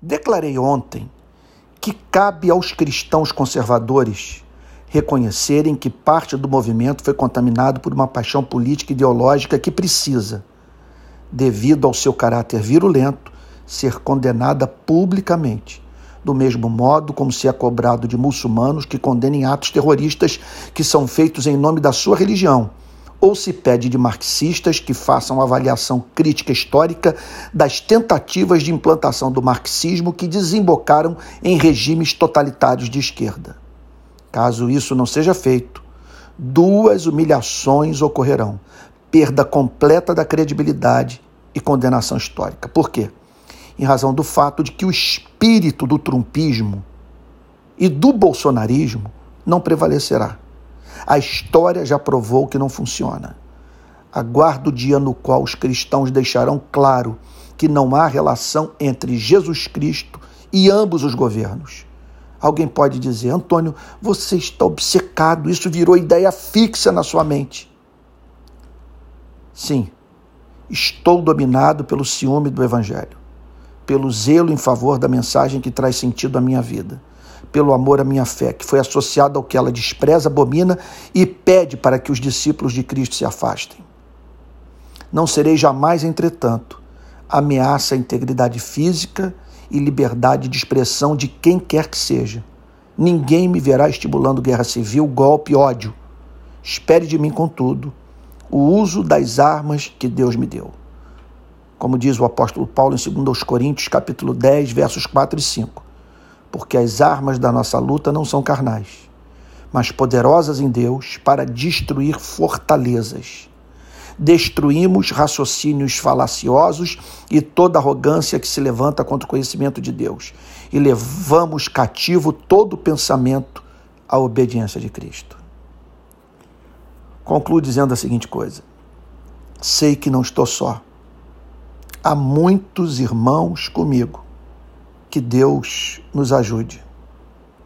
Declarei ontem que cabe aos cristãos conservadores reconhecerem que parte do movimento foi contaminado por uma paixão política e ideológica que precisa, devido ao seu caráter virulento, ser condenada publicamente, do mesmo modo como se é cobrado de muçulmanos que condenem atos terroristas que são feitos em nome da sua religião, ou se pede de marxistas que façam avaliação crítica histórica das tentativas de implantação do marxismo que desembocaram em regimes totalitários de esquerda. Caso isso não seja feito, duas humilhações ocorrerão: perda completa da credibilidade e condenação histórica. Por quê? Em razão do fato de que o espírito do trumpismo e do bolsonarismo não prevalecerá. A história já provou que não funciona. Aguardo o dia no qual os cristãos deixarão claro que não há relação entre Jesus Cristo e ambos os governos. Alguém pode dizer, Antônio, você está obcecado, isso virou ideia fixa na sua mente. Sim, estou dominado pelo ciúme do Evangelho, pelo zelo em favor da mensagem que traz sentido à minha vida, pelo amor à minha fé, que foi associado ao que ela despreza, abomina e pede para que os discípulos de Cristo se afastem. Não serei jamais, entretanto, ameaça à integridade física e liberdade de expressão de quem quer que seja. Ninguém me verá estimulando guerra civil, golpe, ódio. Espere de mim, contudo, o uso das armas que Deus me deu. Como diz o apóstolo Paulo em 2 Coríntios, capítulo 10, versos 4 e 5. Porque as armas da nossa luta não são carnais, mas poderosas em Deus para destruir fortalezas destruímos raciocínios falaciosos e toda arrogância que se levanta contra o conhecimento de Deus e levamos cativo todo pensamento à obediência de Cristo. Concluo dizendo a seguinte coisa: sei que não estou só. Há muitos irmãos comigo. Que Deus nos ajude.